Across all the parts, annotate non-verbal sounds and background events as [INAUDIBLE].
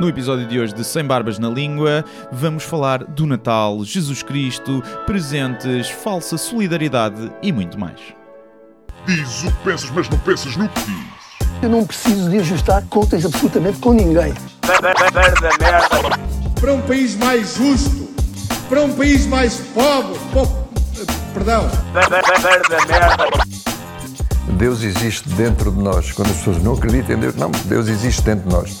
No episódio de hoje de Sem Barbas na Língua, vamos falar do Natal, Jesus Cristo, presentes, falsa solidariedade e muito mais. Diz o que pensas, mas não pensas no que dizes. Eu não preciso de ajustar contas absolutamente com ninguém. para um país mais justo, para um país mais pobre, po- perdão, Deus existe dentro de nós. Quando as pessoas não acreditam em Deus, não, Deus existe dentro de nós.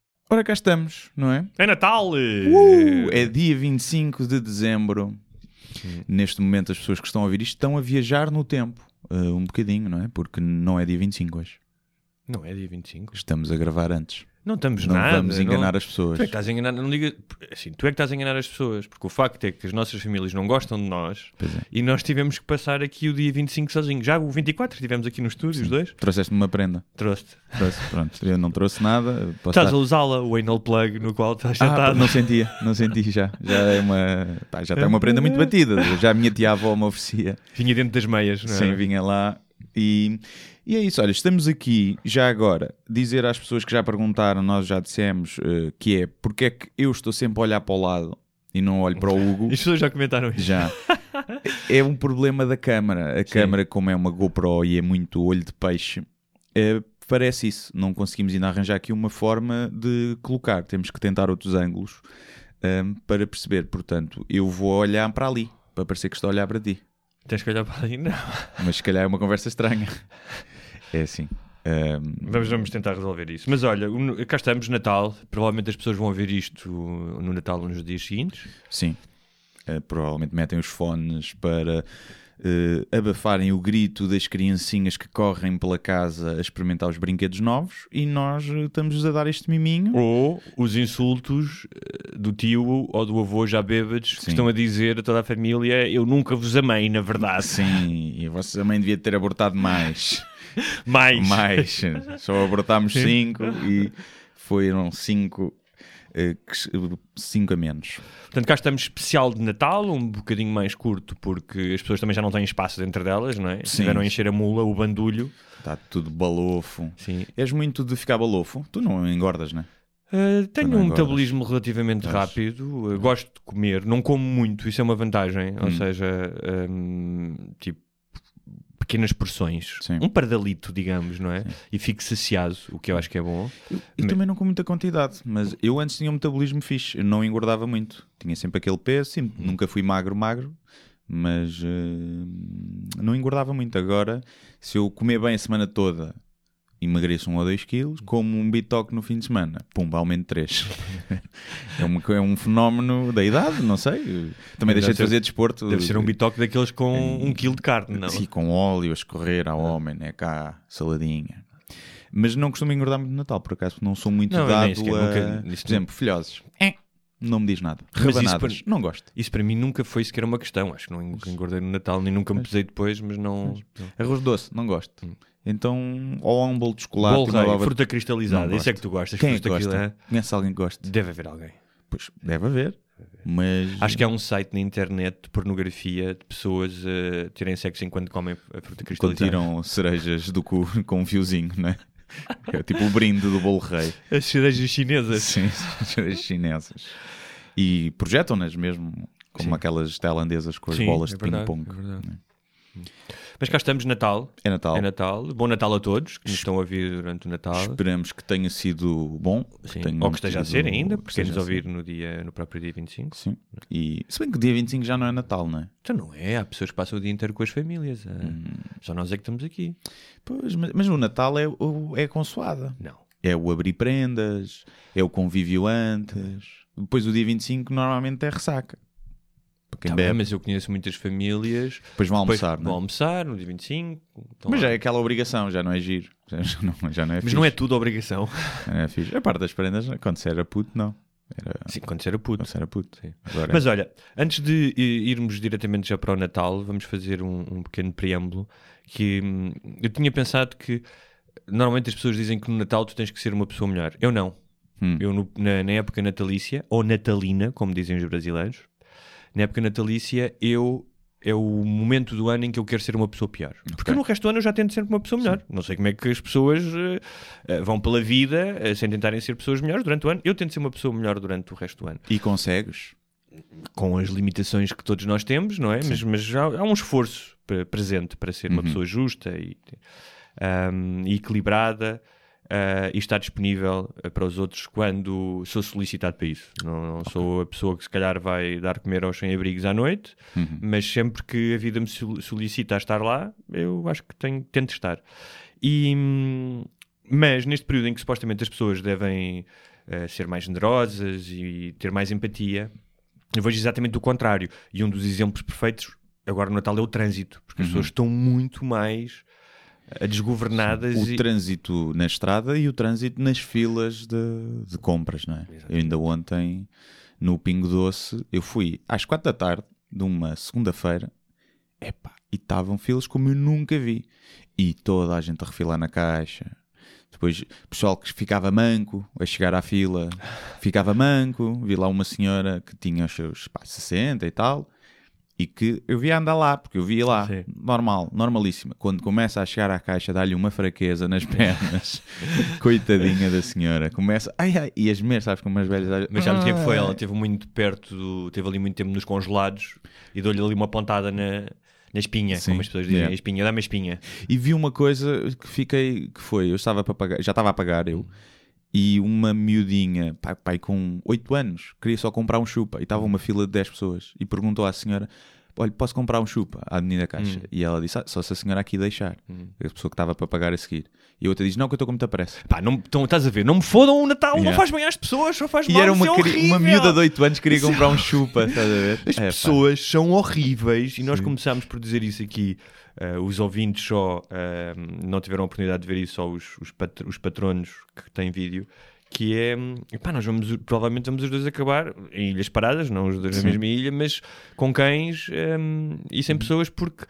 Ora, cá estamos, não é? É Natal! Uh, é dia 25 de dezembro. Neste momento, as pessoas que estão a ouvir isto estão a viajar no tempo. uh, um bocadinho, não é? Porque não é dia 25 hoje. Não é dia 25. Estamos a gravar antes. Não estamos Não nada. vamos enganar não... as pessoas. Tu é que estás a enganar, não diga, assim, tu é que estás a enganar as pessoas, porque o facto é que as nossas famílias não gostam de nós é. e nós tivemos que passar aqui o dia 25 sozinhos. Já o 24 estivemos aqui no estúdio, os dois. Trouxeste-me uma prenda. Trouxe-te. Trouxe, pronto. Eu não trouxe nada. Posso Estás a usá-la, o anal plug no qual estás Ah, sentado. não sentia, não senti já. Já é uma. pá, já tem uma prenda muito batida. Já a minha tia avó me oferecia. Vinha dentro das meias, não é? Sim, vinha lá. E, e é isso, olha, estamos aqui já agora dizer às pessoas que já perguntaram, nós já dissemos, eh, que é porque é que eu estou sempre a olhar para o lado e não olho para o [LAUGHS] Hugo. As pessoas já comentaram isso. Já. É um problema da câmara. A câmara, como é uma GoPro e é muito olho de peixe, eh, parece isso. Não conseguimos ainda arranjar aqui uma forma de colocar. Temos que tentar outros ângulos ehm, para perceber. Portanto, eu vou olhar para ali, para parecer que estou a olhar para ti. Tens que olhar para ali. Não. Mas se calhar é uma conversa estranha. [LAUGHS] É assim. Ehm, Vamos, vamos tentar resolver isso. Mas olha, cá estamos, Natal. Provavelmente as pessoas vão ouvir isto no Natal ou nos dias seguintes. sim. Eh, provavelmente metem os fones para eh, abafarem o grito das criancinhas que correm pela casa a experimentar os brinquedos novos e nós estamos a dar este miminho. Ou os insultos eh, do tio ou do avô já bêbados que estão a dizer a toda a família: Eu nunca vos amei, na verdade. Sim, e a vossa mãe devia ter abortado mais. [LAUGHS] Mais. mais. Só abortámos cinco e foram cinco, eh, que se- cinco a menos. Portanto, cá estamos especial de Natal, um bocadinho mais curto, porque as pessoas também já não têm espaço dentro delas, não é? Sim. Tiveram a encher a mula, o bandulho. Está tudo balofo. Sim. És muito de ficar balofo? Tu não engordas, não é? Uh, tenho um metabolismo relativamente Pois. rápido, uh, gosto de comer, não como muito, isso é uma vantagem, ou Hum. seja, um, tipo pequenas porções, Sim. um pardalito, digamos, não é? E fico saciado, o que eu acho que é bom. Eu Me- também não com muita quantidade, mas eu antes tinha um metabolismo fixe, eu não engordava muito. Tinha sempre aquele peso, sim, nunca fui magro, magro, mas eh, não engordava muito. Agora, se eu comer bem a semana toda, emagreço um ou dois quilos, como um bitoque no fim de semana, pumba, aumento três. [LAUGHS] é, um, é um fenómeno da idade, não sei. Também deixei de fazer desporto. Deve ser um bitoque daqueles com um quilo de carne, não? Sim, com óleo a escorrer ao homem, né? Cá, saladinha. Mas não costumo engordar muito no Natal, por acaso, não sou muito Não, dado a... nunca- por exemplo, filhoses. É, não me diz nada. Mas Rebanadas, para- não gosto. Isso para mim nunca foi sequer uma questão, acho que não engordei no Natal, nem nunca me pesei depois, mas não... Arroz doce, não gosto. Então, ou há um bolo de chocolate. Bolo rei, baba- fruta cristalizada, isso é que tu gostas, Quem é que gosta? cristalizada. Conhece alguém que gosta? Deve haver alguém. Pois, deve haver. Mas... Acho que há um site na internet de pornografia de pessoas a terem sexo enquanto comem a fruta Quando cristalizada. tiram cerejas do cu [LAUGHS] com um fiozinho, né? É tipo o brinde do bolo rei. As cerejas chinesas. Sim, [LAUGHS] cerejas chinesas. E projetam-nas mesmo, como Sim. aquelas tailandesas com as Sim, bolas é de ping-pong. é. Mas cá estamos, Natal. É Natal. É Natal. Bom Natal a todos que nos estão a ouvir durante o Natal. Esperamos que tenha sido bom. Sim. tenham Ou que esteja a ser ainda, que porque nos ouvir no, dia, no próprio dia 25. Sim. E, se bem que o dia 25 já não é Natal, não é? Então não é, há pessoas que passam o dia inteiro com as famílias. ah. Hum. Só nós é que estamos aqui. Pois, mas, mas o Natal é, é a consoada. Não. É o abrir prendas, é o convívio antes. Depois o dia 25 normalmente é ressaca. Para quem Tá bem, bebe, mas eu conheço muitas famílias. depois vão depois almoçar, vão não é? almoçar no dia 25. estão Mas já é aquela obrigação, já não é giro. [LAUGHS] Já, não, já não é Mas fixe. não é tudo obrigação. Já não é fixe. A parte das prendas, quando se era puto, não. Era, Sim, quando era puto. quando era puto. Agora, Mas olha, antes de irmos diretamente já para o Natal, vamos fazer um, um pequeno preâmbulo que hum, eu tinha pensado que normalmente as pessoas dizem que no Natal tu tens que ser uma pessoa melhor. Eu não. Hum. Eu no- na, na época natalícia, ou natalina, como dizem os brasileiros, na época natalícia eu é o momento do ano em que eu quero ser uma pessoa pior. Porque no resto do ano eu já tento ser uma pessoa melhor. Não sei como é que as pessoas eh, vão pela vida eh, sem tentarem ser pessoas melhores durante o ano. Eu tento ser uma pessoa melhor durante o resto do ano E consegues? com as limitações que todos nós temos, não é? Mas, mas há, há um esforço pre- presente para ser uma Uhum. pessoa justa e, ahm, e equilibrada ah, e estar disponível ah, para os outros quando sou solicitado para isso. Não, não sou a pessoa que se calhar vai dar comer aos sem-abrigos à noite, Uhum. mas sempre que a vida me sol- solicita a estar lá, eu acho que tenho, tento estar. E, mas neste período em que supostamente as pessoas devem eh, ser mais generosas e ter mais empatia, eu vejo exatamente o contrário. E um dos exemplos perfeitos agora no Natal é o trânsito, porque as Uhum. pessoas estão muito mais eh, desgovernadas O e... trânsito na estrada e o trânsito nas filas de, de compras, não é? Eu ainda ontem, no Pingo Doce, eu fui às quatro da tarde de uma segunda-feira epá, e estavam filas como eu nunca vi. E toda a gente a refilar na caixa. Depois, pessoal que ficava manco a chegar à fila, ficava manco. Vi lá uma senhora que tinha os seus pá, 60 e tal, e que eu via andar lá, porque eu via lá, Sim. normal, normalíssima. Quando começa a chegar à caixa, dá-lhe uma fraqueza nas [LAUGHS] pernas, coitadinha da senhora. Começa, ai ai, e as mulheres, sabes como as velhas. Mas já me tempo foi, ela teve muito perto, do, teve ali muito tempo nos congelados e deu-lhe ali uma pontada na, na espinha, Sim, como as pessoas dizem, yeah. espinha, dá-me a espinha. E vi uma coisa que fiquei, que foi, eu estava para pagar, já estava a pagar eu, e uma miudinha, pai, pai com 8 anos, queria só comprar um chupa, e estava uma fila de 10 pessoas, e perguntou à senhora, olha, posso comprar um chupa à menina caixa? Hum. E ela disse, ah, só se a senhora aqui deixar, a pessoa que estava para pagar a seguir. E a outra diz, não, que eu estou com muita pressa. Pá, não, então, estás a ver, não me fodam o Natal, não Yeah. faz bem às pessoas, só faz E mal, era isso uma, é uma miúda de 8 anos que queria comprar um chupa, estás a ver? As É, pá. pessoas são horríveis e nós Sim. começámos por dizer isso aqui. eh, os ouvintes só eh, não tiveram a oportunidade de ver isso, só os, os, pat- os patronos que têm vídeo. Que é, epá, nós vamos, provavelmente vamos os dois acabar em ilhas paradas, não os dois na Sim. mesma ilha, mas com cães hum, e sem pessoas, porque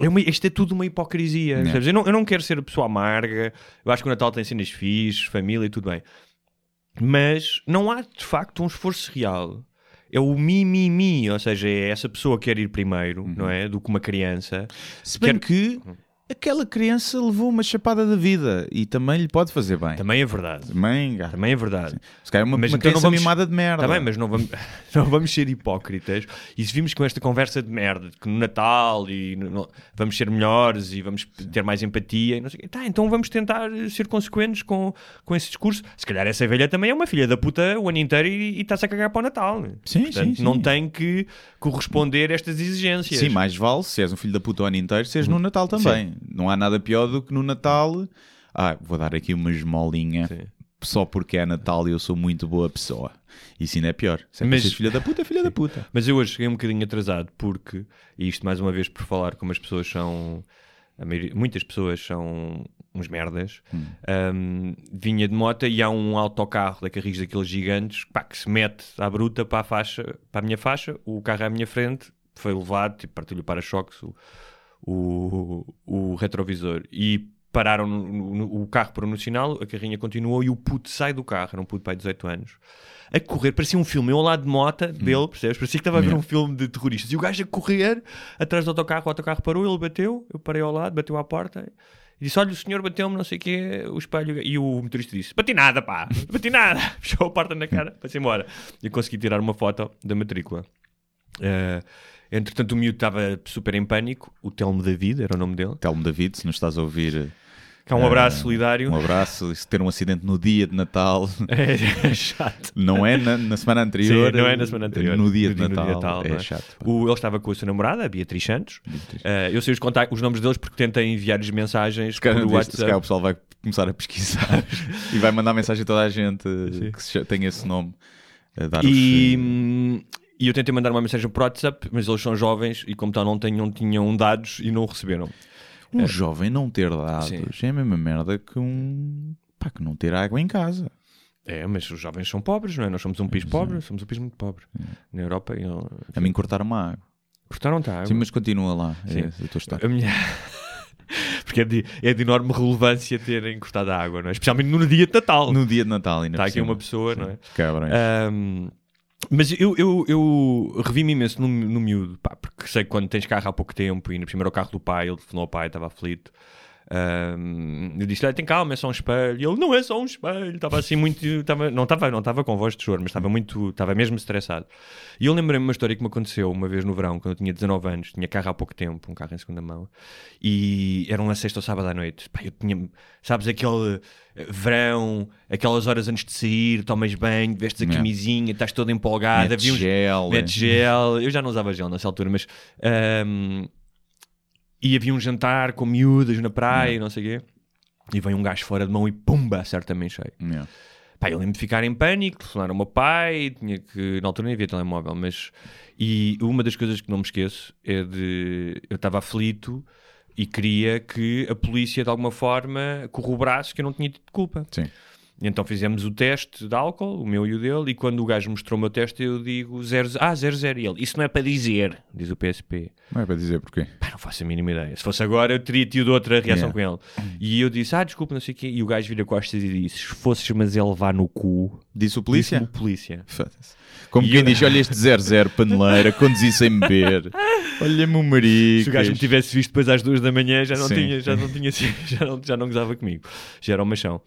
é uma- isto é tudo uma hipocrisia. Percebes? Eu, não, eu não quero ser a pessoa amarga, eu acho que o Natal tem cenas fixes, família e tudo bem, mas não há de facto um esforço real. É o mi, mi, mi, ou seja, é essa pessoa que quer ir primeiro, não é? Do que uma criança. Se bem Quero- que aquela criança levou uma chapada da vida e também lhe pode fazer bem. Também é verdade. Também. Também é verdade. se calhar uma, Mas uma então criança vamos- mimada de merda. Está bem, mas não vamos, [LAUGHS] não vamos ser hipócritas. E se vimos com esta conversa de merda, que no Natal e no- vamos ser melhores e vamos ter mais empatia, e não sei quê, tá, então vamos tentar ser consequentes com, com esse discurso. Se calhar essa velha também é uma filha da puta o ano inteiro e está-se a cagar para o Natal. Sim, Portanto, sim, sim. não tem que corresponder a estas exigências. Sim, mais vale se és um filho da puta o ano inteiro, seres no Natal também. Não há nada pior do que no Natal. Ah, vou dar aqui uma esmolinha Sim. só porque é Natal e eu sou muito boa pessoa. Isso ainda é pior. Se é Mas- filha da puta, filha da puta. Mas eu hoje cheguei um bocadinho atrasado porque, e isto mais uma vez por falar como as pessoas são, a maioria- muitas pessoas são uns merdas, um, vinha de moto e há um autocarro da Carris daqueles gigantes pá, que se mete à bruta para a faixa, para a minha faixa, o carro à minha frente, foi levado, tipo, partilho para-choques, o, o, o retrovisor e pararam no, no- o carro parou no sinal, a carrinha continuou e o puto sai do carro, era um puto pai de 18 anos, a correr, parecia um filme, eu ao lado de moto dele, percebes? Parecia que estava a ver Yeah. um filme de terroristas e o gajo a correr atrás do autocarro, o autocarro parou, ele bateu, eu parei ao lado, bateu à porta e disse: Olha, o senhor bateu-me, não sei o quê, o espelho. E o motorista disse: Bati nada, pá, bati nada. [LAUGHS] Fechou a porta na cara, para-se embora. E consegui tirar uma foto da matrícula. Eh, entretanto, o miúdo estava super em pânico. O Telmo David era o nome dele. Telmo David, se nos estás a ouvir, Cá um abraço eh, solidário. um abraço. E Se ter um acidente no dia de Natal, [LAUGHS] É, [LAUGHS] chato. não é na, na semana anterior, Sim, não é na semana anterior. no dia No de dia- Natal. de Natal, não é é? chato. O- ele estava com a sua namorada, a Beatriz Santos. Eh, eu sei os, contactos, os nomes deles porque tentei enviar-lhes mensagens Se calhar, por deste- se calhar o WhatsApp. pessoal vai começar a pesquisar [LAUGHS] e vai mandar mensagem a toda a gente que se cha- tem esse nome. A dar E, os, e eu tentei mandar uma mensagem por WhatsApp, mas eles são jovens e, como tal, não tinham, tinham dados e não receberam. um jovem não ter dados Sim. é a mesma merda que um pá, que não ter água em casa. É, mas os jovens são pobres, não é? Nós somos um país pobre, somos um país muito pobre. Na Europa, eu... A mim cortaram uma água. cortaram-te a água. Sim, mas continua lá. Sim. É, a minha... [LAUGHS] Porque é de, é de enorme relevância terem cortado a água, não é? Especialmente no dia de Natal. No dia de Natal, ainda Está aqui cima. uma pessoa, não é? Cabrões. Ahm, mas eu, eu, eu revi-me imenso no, no miúdo, pá, porque sei que quando tens carro há pouco tempo e no primeiro o carro do pai, ele telefonou ao pai, estava aflito. Ahm, eu disse-lhe, "Olha, tem calma, é só um espelho. E ele, não é só um espelho. Estava assim muito. Estava, não estava não estava com voz de choro, mas estava muito. Estava mesmo estressado. E eu lembrei-me uma história que me aconteceu uma vez no verão, quando eu tinha 19 anos, tinha carro há pouco tempo, um carro em segunda mão, e era uma sexta ou sábado à noite. Pá, eu tinha, sabes, aquele eh, verão, aquelas horas antes de sair, tomas banho, vestes a camisinha, estás todo empolgado, Mete havia uns- gel, mete é. gel. Eu já não usava gel nessa altura, mas. ahm, e havia um jantar com miúdas na praia e não sei o quê. E vem um gajo fora de mão e pumba, acerta-me em cheio. Yeah. Pá, eu lembro de ficar em pânico, telefonar ao meu pai, tinha que. Na altura nem havia telemóvel, mas. E uma das coisas que não me esqueço é de. Eu estava aflito e queria que a polícia de alguma forma corroborasse que eu não tinha tido culpa. Sim. E então fizemos o teste de álcool, o meu e o dele, e quando o gajo mostrou o meu teste, eu digo 0, ah, 00. E ele, isso não é para dizer, diz o PSP. Não é para dizer porquê. Pá, não faço a mínima ideia. Se fosse agora, eu teria tido outra reação Yeah. com ele. E eu disse, ah, desculpa, não sei o quê. E o gajo vira costas e disse, se fosses, mas ele levar no cu. Disse o polícia? Disse-me o polícia. Como E quem eu- diz, olha este 00 paneleira, conduzir sem beber. Olha-me o marido. Se o gajo me tivesse visto depois às duas da manhã, já não Sim. tinha, já não tinha, sido- [LAUGHS] já não, já não gozava comigo. Já era um machão.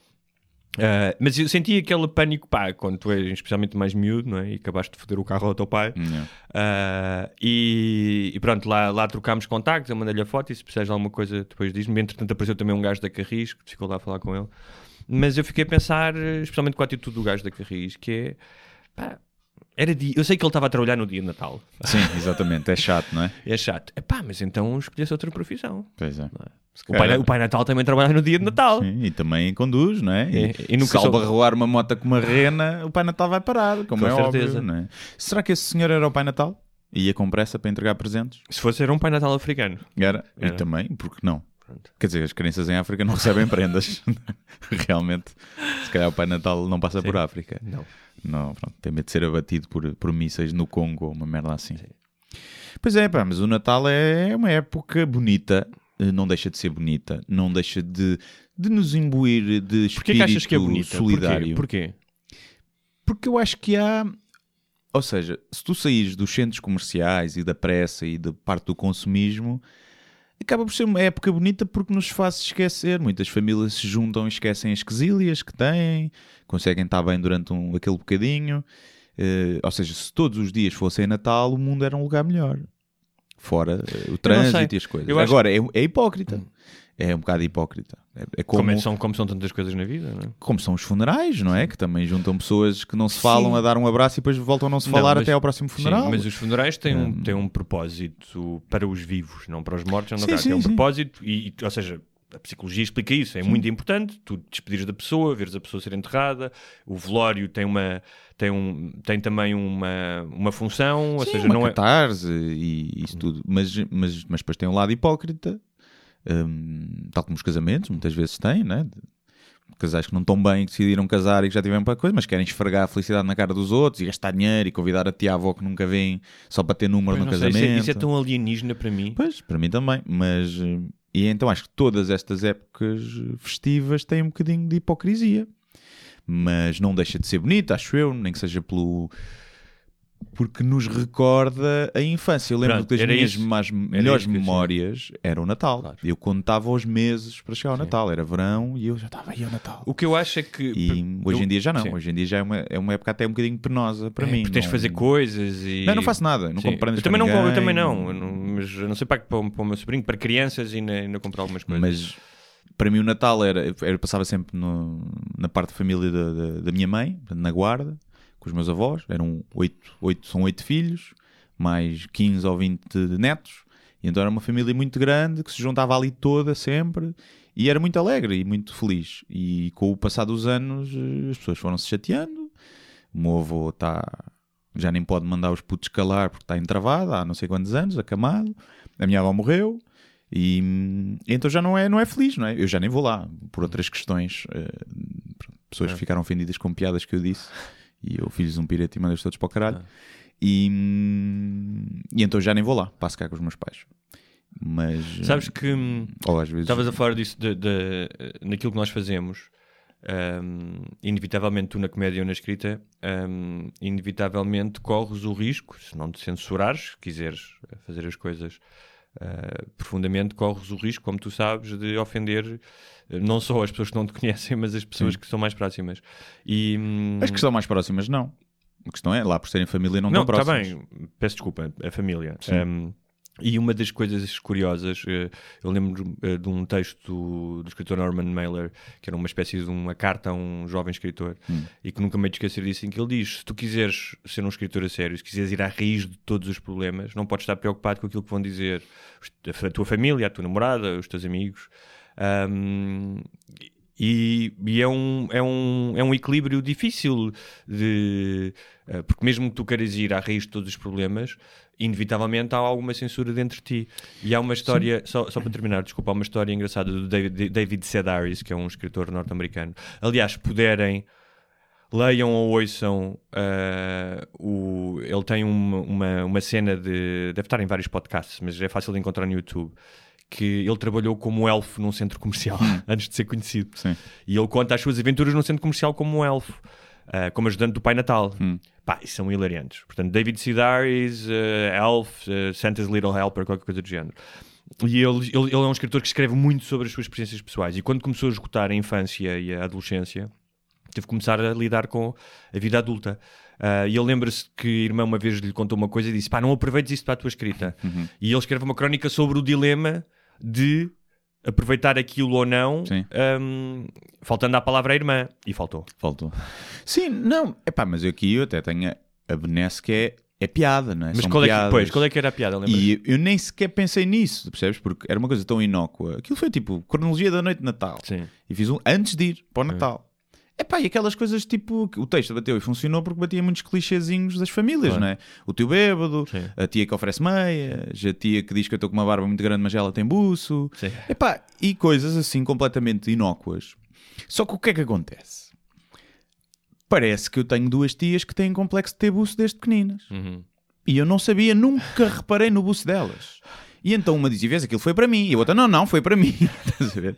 Ah, mas eu senti aquele pânico, pá, quando tu és especialmente mais miúdo, não é? E acabaste de foder o carro ao teu pai. Ah, e, e pronto, lá, lá trocámos contactos, eu mandei-lhe a foto e se precisares de alguma coisa depois diz-me. Entretanto apareceu também um gajo da Carris que ficou lá a falar com ele. Mas eu fiquei a pensar, especialmente com a atitude do gajo da Carris, que é, pá, era dia, eu sei que ele estava a trabalhar no dia de Natal. Sim, exatamente. É chato, não é? É chato. Epá, mas então escolhesse outra profissão. Pois é. Se O pai, o pai Natal também trabalha no dia de Natal. Sim, e também conduz, não é? É, E, e nunca se albarroar uma moto com uma rena, o Pai Natal vai parar, como Com é certeza. óbvio, é? Será que esse senhor era o Pai Natal? Ia com pressa para entregar presentes? Se fosse era um pai Natal africano. Era. Era. E também, porque não? Pronto. Quer dizer, as crianças em África não [LAUGHS] recebem prendas. [LAUGHS] Realmente. Se calhar o Pai Natal não passa por Sim. África. Não. Não, pronto, tem medo de ser abatido por, por mísseis no Congo ou uma merda assim. Pois é, pá, mas o Natal é uma época bonita, eh, não deixa de ser bonita, não deixa de, de nos imbuir de espírito Porquê que achas que é bonita? solidário. Porquê? Porquê? Porque eu acho que há. Ou seja, se tu saís dos centros comerciais e da pressa e da parte do consumismo, acaba por ser uma época bonita porque nos faz esquecer. Muitas famílias se juntam e esquecem as quesílias que têm, conseguem estar bem durante um, aquele bocadinho. Eh, ou seja, se todos os dias fossem Natal, o mundo era um lugar melhor. Fora eh, o trânsito e as coisas. Eu acho- Agora, é, é hipócrita. É um bocado hipócrita. É, é como, Como, é- são, como são tantas coisas na vida, não é? como são os funerais, não é? Que também juntam pessoas que não se falam Sim. a dar um abraço e depois voltam a não se Não, falar mas- até ao próximo funeral. Sim, mas os funerais têm um, Hum. têm um propósito para os vivos, não para os mortos. Não Sim, sim, tem um sim. propósito, e, ou seja, a psicologia explica isso. É muito importante tu despedires da pessoa, veres a pessoa ser enterrada. O velório tem, uma, tem, um, tem também uma, uma função, ou Sim, seja, uma não é. catarse e isso tudo. Mas, mas, mas depois tem um lado hipócrita, hum, tal como os casamentos, muitas vezes têm, né? Casais que não estão bem, que decidiram casar e que já tiveram para coisa, mas querem esfregar a felicidade na cara dos outros e gastar dinheiro e convidar a tia-avó que nunca vêm só para ter número Pois no não sei, isso, casamento. é, isso é tão alienígena para mim. Pois, para mim também, mas eh, e então acho que todas estas épocas festivas têm um bocadinho de hipocrisia, mas não deixa de ser bonita, acho eu, nem que seja pelo porque nos recorda a infância. Eu lembro Pronto, que das minhas mais, melhores eu memórias era o Natal. Claro. Eu contava os meses para chegar ao Sim. Natal, era verão e eu já estava aí ao Natal. O que eu acho é que. E hoje em dia já não, Sim. hoje em dia já é uma, é uma época até um bocadinho penosa para É, mim. porque tens de fazer coisas e. Não, não faço nada, não Sim. compro prendas eu também não, compro- eu ninguém. também não, eu não- mas eu não sei para, para, para o meu sobrinho, para crianças e ainda, comprar algumas coisas. Mas para mim o Natal era, eu passava sempre no- na parte da família da, da, da minha mãe, na guarda, com os meus avós, eram oito, oito, são oito filhos, mais 15 ou 20 netos, e então era uma família muito grande que se juntava ali toda sempre e era muito alegre e muito feliz. E com o passar dos anos eh, as pessoas foram se chateando, o meu avô está já nem pode mandar os putos calar porque está entravado há não sei quantos anos, acamado, a minha avó morreu. E hum, então já não é, não é feliz, não é? Eu já nem vou lá, por outras questões. pronto, pessoas que ficaram ofendidas com piadas que eu disse. E eu fiz um pirete e mandei-os todos para o caralho. E, hum, e então já nem vou lá, passo cá com os meus pais. Mas. Sabes que hum, Ou às vezes. estavas a falar disso de, de- naquilo que nós fazemos. hum, inevitavelmente, tu na comédia ou na escrita, hum, inevitavelmente corres o risco, se não te censurares, quiseres fazer as coisas ah, profundamente, corres o risco, como tu sabes, de ofender eh, não só as pessoas que não te [LAUGHS] conhecem, mas as pessoas que são mais próximas. E, hum, As que estão mais próximas, não. A questão é, lá por serem família, não, não, estão está próximos. bem, peço desculpa, a família. Sim. Um, e uma das coisas curiosas, eh, eu lembro eh, de um texto do, escritor Norman Mailer, que era uma espécie de uma carta a um jovem escritor, Hum. e que nunca me esquecer disso, em que ele diz: se tu quiseres ser um escritor a sério, se quiseres ir à raiz de todos os problemas, não podes estar preocupado com aquilo que vão dizer a tua família, a tua namorada, os teus amigos. Um, e, e é, um, é, um, é um equilíbrio difícil de. eh, porque mesmo que tu queiras ir à raiz de todos os problemas, inevitavelmente há alguma censura dentro de ti. E há uma história, só, só para terminar, desculpa, há uma história engraçada do David, David Sedaris, que é um escritor norte-americano. Aliás, puderem. Leiam ou ouçam eh, o, ele tem uma, uma, uma cena de. Deve estar em vários podcasts, mas é fácil de encontrar no YouTube. Que ele trabalhou como elfo num centro comercial [LAUGHS] antes de ser conhecido. Sim. E ele conta as suas aventuras num centro comercial como um elfo, ah, como ajudante do Pai Natal. Hum. Pá, e são hilariantes. Portanto, David Sedaris, uh, Elf, uh, Santa's Little Helper, qualquer coisa do género. E ele, ele, ele é um escritor que escreve muito sobre as suas experiências pessoais. E quando começou a esgotar a infância e a adolescência, teve que começar a lidar com a vida adulta. Ah, e ele lembra-se que a irmã uma vez lhe contou uma coisa e disse: pá, não aproveites isso para a tua escrita. E ele escreve uma crónica sobre o dilema de aproveitar aquilo ou não, ahm, faltando à palavra irmã. E faltou. Faltou. Sim, não. Epá, mas aqui eu até tenho a, benesse que é, é piada, não é? Mas São qual é, que, pois, qual é que era a piada? E eu nem sequer pensei nisso, percebes? Porque era uma coisa tão inócua. Aquilo foi tipo cronologia da noite de Natal. Sim. E fiz um antes de ir para o Natal. Epá, e aquelas coisas tipo. O texto bateu e funcionou porque batia muitos clichêzinhos das famílias, Claro. não é? O tio bêbado, Sim. a tia que oferece meias, a tia que diz que eu estou com uma barba muito grande, mas ela tem buço. Sim. Epá, e coisas assim completamente inócuas. Só que o que é que acontece? Parece que eu tenho duas tias que têm complexo de ter buço desde pequeninas. Uhum. E eu não sabia, nunca reparei no buço delas. E então uma dizia, vês, aquilo foi para mim. E a outra, não, não, foi para mim. [LAUGHS] Estás a ver?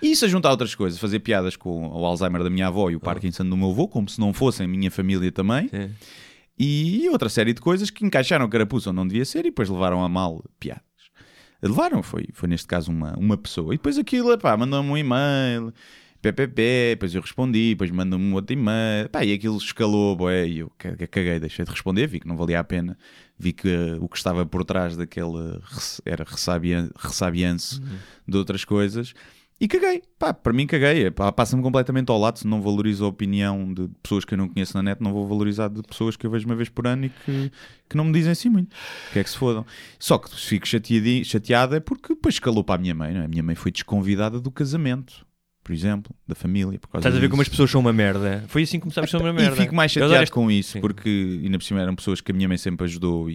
E isso a juntar outras coisas, fazer piadas com o Alzheimer da minha avó e o Parkinson do meu avô, como se não fossem minha família também. Sim. E outra série de coisas que encaixaram carapuça onde não devia ser e depois levaram a mal piadas. Levaram, foi, foi neste caso uma, uma pessoa. E depois aquilo, pá, mandou-me um e-mail, PPP, depois eu respondi, depois mandou-me um outro e-mail, pá, e aquilo escalou, boé, e eu ca- caguei, deixei de responder, vi que não valia a pena, vi que eh, o que estava por trás daquele res- era ressabian, ressabianço de outras coisas. E caguei, pá, para mim caguei, pá, passa-me completamente ao lado, se não valorizo a opinião de pessoas que eu não conheço na net, não vou valorizar de pessoas que eu vejo uma vez por ano e que, que não me dizem assim muito, que é que se fodam. Só que fico chateado é porque depois escalou para a minha mãe, não é? A minha mãe foi desconvidada do casamento, por exemplo, da família. Por causa Estás a ver como as pessoas são uma merda? Foi assim que começámos a ser uma merda. E fico mais chateado este- com isso, Sim. porque ainda por cima eram pessoas que a minha mãe sempre ajudou e,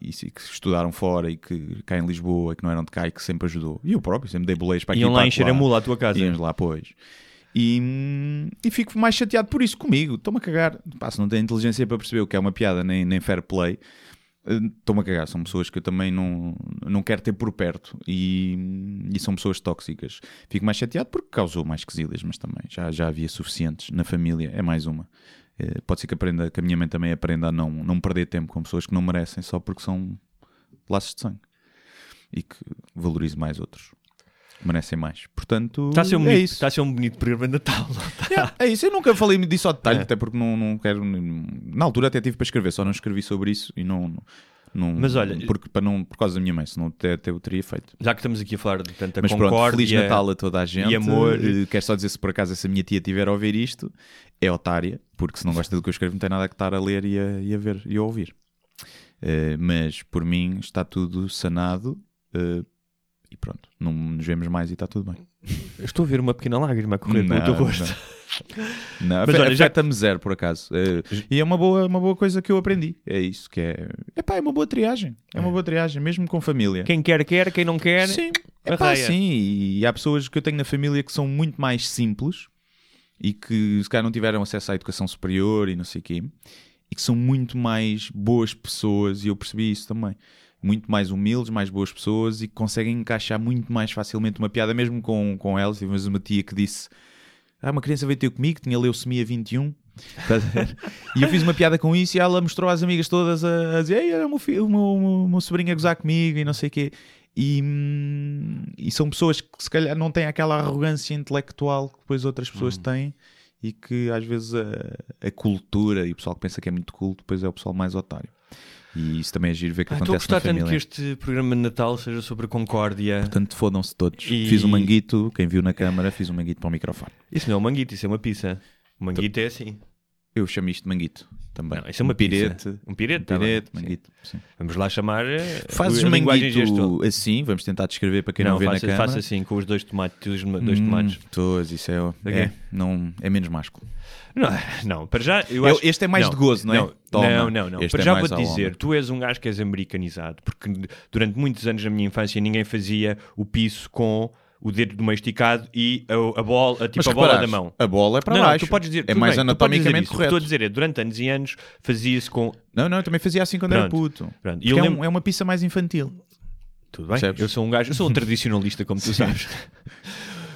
e- e que estudaram fora e que cá em Lisboa, que não eram de cá e que sempre ajudou. E eu próprio sempre dei boleias para aqui Iam e lá encher a mula à tua casa. Íamos lá, pois. E, e fico mais chateado por isso comigo. Estou-me a cagar. Pá, se não tenho inteligência para perceber o que é uma piada nem, nem fair play, estou-me a cagar. São pessoas que eu também não, não quero ter por perto e, e são pessoas tóxicas. Fico mais chateado porque causou mais quesilhas, mas também já, já havia suficientes na família. É mais uma. Eh, Pode ser que, aprenda, que a minha mãe também aprenda a não, não perder tempo com pessoas que não merecem só porque são laços de sangue e que valorize mais outros. Merecem mais. Portanto, Está a ser um é bonito, isso. está a ser um bonito programa de Natal. Yeah, [LAUGHS] é isso, eu nunca falei disso ao detalhe, É. até porque não, não quero. Na altura até tive para escrever, só não escrevi sobre isso e não. não Mas olha- porque, para não, por causa da minha mãe, senão até, até eu teria feito. Já que estamos aqui a falar de tanta Mas pronto, concórdia... Feliz Natal a toda a gente. e amor. Eh, Quero só dizer se por acaso essa minha tia estiver a ouvir isto, é otária, porque se não gosta do que eu escrevo, não tem nada que estar a ler e a, e a ver e a ouvir. Eh, mas por mim está tudo sanado eh, e pronto, não nos vemos mais e está tudo bem. Estou a ver uma pequena lágrima a correr pelo teu rosto. não. [LAUGHS] Não, Mas olha, já- afeta-me zero, por acaso. Eh, e é uma boa, uma boa coisa que eu aprendi. É isso que é. Epá, é uma boa triagem. É uma boa triagem, mesmo com família. Quem quer, quer, quem não quer. Sim, epá, sim. E há pessoas que eu tenho na família que são muito mais simples e que se calhar não tiveram acesso à educação superior e não sei o quê, e que são muito mais boas pessoas, e eu percebi isso também. Muito mais humildes, mais boas pessoas e que conseguem encaixar muito mais facilmente uma piada, mesmo com, com elas. Tive uma tia que disse: Ah, uma criança veio ter comigo, tinha leucemia 21. Estás a ver? [LAUGHS] e eu fiz uma piada com isso e ela mostrou às amigas todas a, a dizer: Ei, era o meu, filho, o, meu, o meu- o meu sobrinho a gozar comigo e não sei o quê. E, hum, e são pessoas que se calhar não têm aquela arrogância intelectual que depois outras pessoas Hum. têm e que às vezes a, a cultura e o pessoal que pensa que é muito culto depois é o pessoal mais otário. E isso também é giro ver que Ah, Estou a acontece gostar tanto que este programa de Natal seja sobre a concórdia. Portanto, fodam-se todos. E- Fiz um manguito, quem viu na câmara, fiz um manguito para o microfone. Isso não é um manguito, isso é uma pizza. O manguito é assim. Eu chamo isto de manguito também. Não, isso é uma um pirete. Um pirete, Um tá pirete, Sim. manguito. sim. Vamos lá chamar. eh, Fazes manguito assim, vamos tentar descrever para quem não, Não, vê faça, na câmara. faça assim, com os dois tomates. Dois Hum, tomates. Pois, isso é, Ok. é, não, é menos másculo. Não, não, para já. Eu Eu- acho... este é mais de gozo, não é? Não, Toma. não, não. não. Este Para é já ao dizer, tu és um gajo que és americanizado, porque durante muitos anos da minha infância ninguém fazia o piso com o dedo do meio esticado e a, a bola, a, tipo a bola da mão. A bola é para não, não, baixo. tu podes dizer, é mais bem, anatomicamente isso. O que correto. Estou a dizer é, durante anos e anos fazia-se com. Não, não, eu também fazia assim quando era Pronto, puto. pronto. É, um- é uma pista mais infantil. Tudo bem, Percebes? eu sou um gajo, eu sou um tradicionalista, como tu sabes.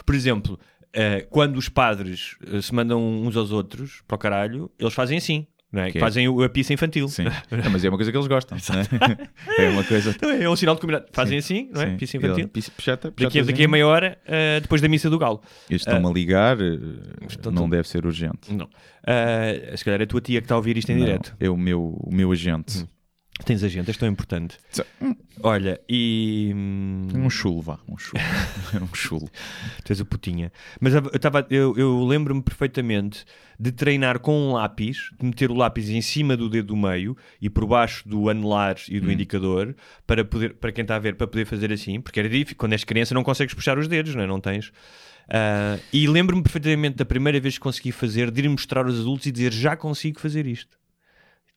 Por exemplo, eh, quando os padres eh, se mandam uns aos outros para o caralho, eles fazem assim, não é? Que é? Fazem o- a pista infantil. Sim. [LAUGHS] Não, mas é uma coisa que eles gostam. não é? é uma coisa. Não é? É um sinal de combinado. Fazem assim, não é? Sim. Pista infantil. Ele- pis- pijata- Daqui, a- daqui a meia hora, eh, depois da missa do galo. Eles estão-me a ligar, eh, Estão- não estão- deve ser urgente. Não. Eh, se calhar é a tua tia que está a ouvir isto em Não, direto. É o meu, o meu agente. Tens agenda, és tão importante. Olha, e. hum, Um chulo, vá. Um chulo. [LAUGHS] Um chulo. Tu és o putinha. Mas eu, tava, eu, eu lembro-me perfeitamente de treinar com um lápis, de meter o lápis em cima do dedo do meio e por baixo do anelar e do indicador para, poder, para quem está a ver, para poder fazer assim, porque era difícil. Quando és criança não consegues puxar os dedos, não, é? não tens. Ah, e lembro-me perfeitamente da primeira vez que consegui fazer, de ir mostrar aos adultos e dizer já consigo fazer isto.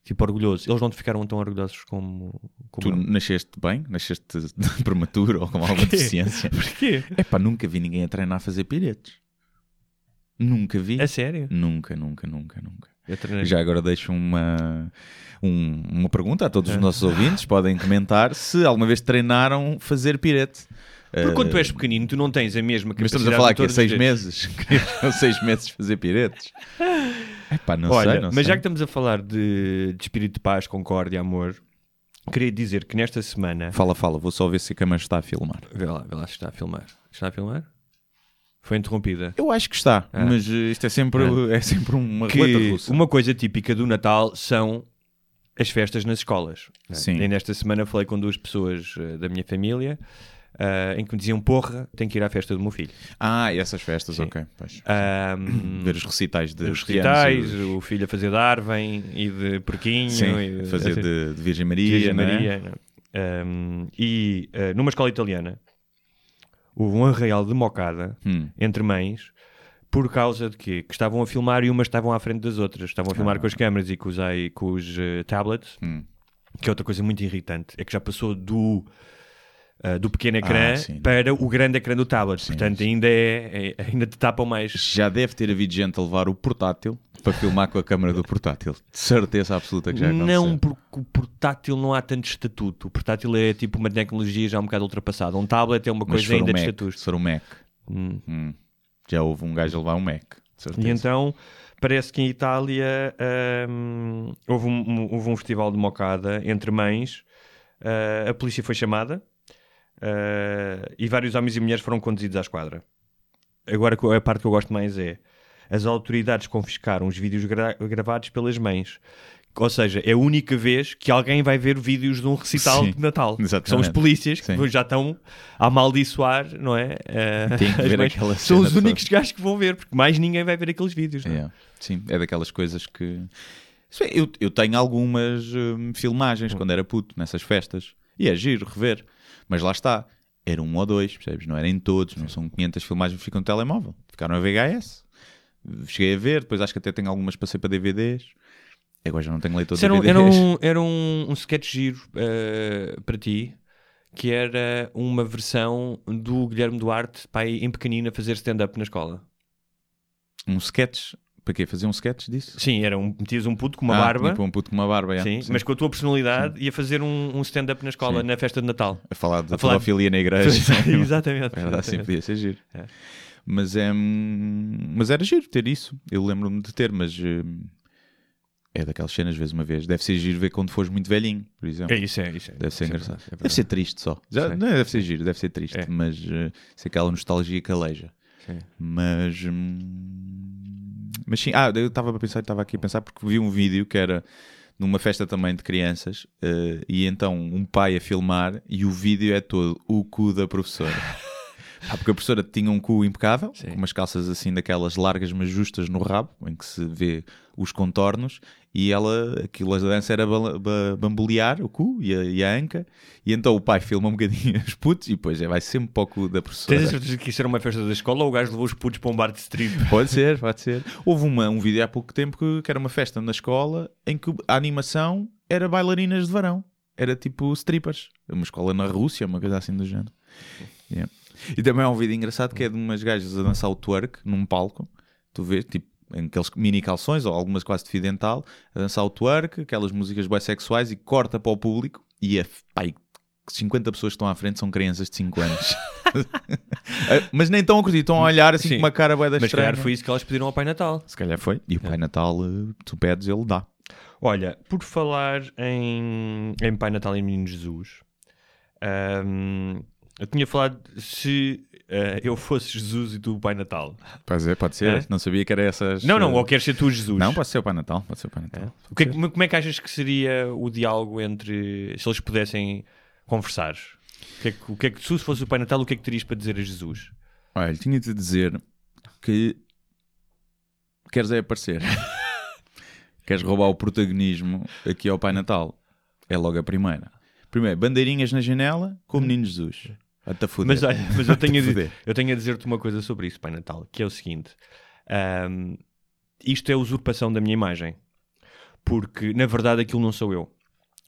Tipo, orgulhoso. Eles não te ficaram tão orgulhosos como, como Tu eu. nasceste bem? Nasceste [LAUGHS] prematuro ou com alguma deficiência? Porquê? É pá, nunca vi ninguém a treinar a fazer piretes. Nunca vi. A sério? Nunca, nunca, nunca, nunca. Já agora deixo uma, um- uma pergunta a todos os É. nossos ouvintes. Podem comentar se alguma vez treinaram fazer pirete. Porque quando tu Eh, és pequenino, tu não tens a mesma Mas capacidade estamos a falar que é motora seis meses. [LAUGHS] Seis meses fazer piretes. [LAUGHS] Epá, não Olha, sei, não mas sei. já que estamos a falar de, de espírito de paz, concórdia, amor, queria dizer que nesta semana. Fala, fala. Vou só ver se a câmera está a filmar. Vê lá, vê lá se está a filmar. Está a filmar? Foi interrompida. Eu acho que está. Ah. Mas eh, isto é sempre, é [LAUGHS] sempre uma Que russa. uma coisa típica do Natal são as festas nas escolas. Sim. E nesta semana falei com duas pessoas eh, da minha família ah, em que me diziam: Porra, tenho que ir à festa do meu filho. Ah, e essas festas, Sim. ok. Ahm, [CLEARS THROAT] Ver os recitais de os recitais, o filho a fazer Darwin e de porquinho. Sim, e de, fazer assim. de, de Virgem Maria. Virgem é? Maria. não é? Um, e uh, numa escola italiana houve um arraial de mocada Hum. entre mães por causa de quê? Que estavam a filmar e umas estavam à frente das outras. Estavam a filmar com as câmaras e com os, com os uh, tablets, Ah. Hum. que é outra coisa muito irritante. É que já passou do, uh, do pequeno ecrã Ah, sim. para o grande ecrã do tablet. Portanto, ainda, é, é- ainda te tapam mais. Já deve ter havido gente a levar o portátil para filmar com a câmera do portátil. De certeza absoluta que já aconteceu. Não, porque o portátil não há tanto estatuto. O portátil é tipo uma tecnologia já um bocado ultrapassada. Um tablet é uma coisa for um ainda de Mac, estatuto. se for um Mac. Hum. Hum. Já houve um gajo a levar um Mac. E então parece que em Itália hum, houve, um, houve um festival de mocada entre mães, ah, a polícia foi chamada ah, e vários homens e mulheres foram conduzidos à esquadra. Agora a parte que eu gosto mais é as autoridades confiscaram os vídeos gra- gravados pelas mães. Ou seja, é a única vez que alguém vai ver vídeos de um recital Sim, de Natal. São os polícias que Sim. já estão a amaldiçoar, não é? Tem que as ver mães. São os toda. únicos gajos que vão ver, porque mais ninguém vai ver aqueles vídeos. é? Sim, é daquelas coisas que. Eu, eu tenho algumas hum, filmagens quando era puto nessas festas e é giro rever, mas lá está. Era um ou dois, percebes? Não era em todos, não são 500 filmagens que ficam no telemóvel, ficaram a VHS. cheguei a ver, depois acho que até tenho algumas passei para DVDs. Agora já não tenho leitor de era, um, DVDs. era, um, era um, um sketch giro eh, para ti, que era uma versão do Guilherme Duarte, pai em pequenino, a fazer stand-up na escola. Um sketch. Para quê? Fazer um sketch disso? Sim, era um, metias um puto com uma Ah, barba, Tipo um puto com uma barba, sim, Sim. mas com a tua personalidade, ia fazer um, um stand-up na escola, Sim. na festa de Natal. A falar de A falar- pedofilia na igreja. [LAUGHS] exatamente. Era assim, exatamente. podia ser giro. É. Mas, é, mas era giro ter isso. Eu lembro-me de ter, mas hum, é daquelas cenas, vezes uma vez. Deve ser giro ver quando fores muito velhinho, por exemplo. É isso, é isso. é. Deve ser é engraçado. é deve ser triste só. Já, Sim. não, deve ser giro, deve ser triste. É. Mas uh, se aquela nostalgia caleja. Sim. Mas. hum, mas sim, ah, eu estava a pensar, estava aqui a pensar porque vi um vídeo que era numa festa também de crianças eh, e então um pai a filmar e o vídeo é todo o cu da professora. [LAUGHS] Pá, porque a professora tinha um cu impecável, Sim. com umas calças assim daquelas largas mas justas no rabo, em que se vê os contornos, e ela, aquilo a dança era ba- ba- bambolear o cu e a, e a anca, e então o pai [LAUGHS] filma um bocadinho os putos e depois é, vai sempre para o cu da professora. Tens a certeza que isso era uma festa da escola ou o gajo levou os putos para um bar de strip? [LAUGHS] Pode ser, pode ser. Houve uma, um vídeo há pouco tempo que, que era uma festa na escola em que a animação era bailarinas de verão. Era tipo strippers. Uma escola na Rússia, uma coisa assim do género. Yeah. E também há um vídeo engraçado que é de umas gajas a dançar o twerk num palco. Tu vês, tipo, em aqueles mini calções ou algumas quase de fio dental, a dançar o twerk, aquelas músicas bissexuais e corta para o público e é, pai, 50 pessoas que estão à frente são crianças de 5 anos. [LAUGHS] Mas nem estão a curtir, estão a olhar assim Sim. com uma cara bué da Mas se estranha. calhar foi isso que elas pediram ao Pai Natal. Se calhar foi. E o Pai Natal, eh, tu pedes, ele dá. Olha, por falar em, em Pai Natal e Menino Jesus, ahm, eu tinha falado se eh, eu fosse Jesus e tu o Pai Natal. Pois é, pode ser. É? Não sabia que era essas. Não, não, eh, ou queres ser tu Jesus? Não, pode ser o Pai Natal. Pode ser o Pai Natal. O que é como é que achas que seria o diálogo entre se eles pudessem conversar? O que é que, o que, é que se fosse o Pai Natal, o que é que terias para dizer a Jesus? Olha, tinha-te de dizer que queres é aparecer. [LAUGHS] queres roubar o protagonismo aqui ao Pai Natal. É logo a primeira. Primeiro, bandeirinhas na janela com o Menino Jesus. Até foder. Mas olha, mas eu [LAUGHS] tenho, a, Até di- foder. eu tenho a dizer-te uma coisa sobre isso, Pai Natal, que é o seguinte: ahm, isto é usurpação da minha imagem, porque na verdade aquilo não sou eu.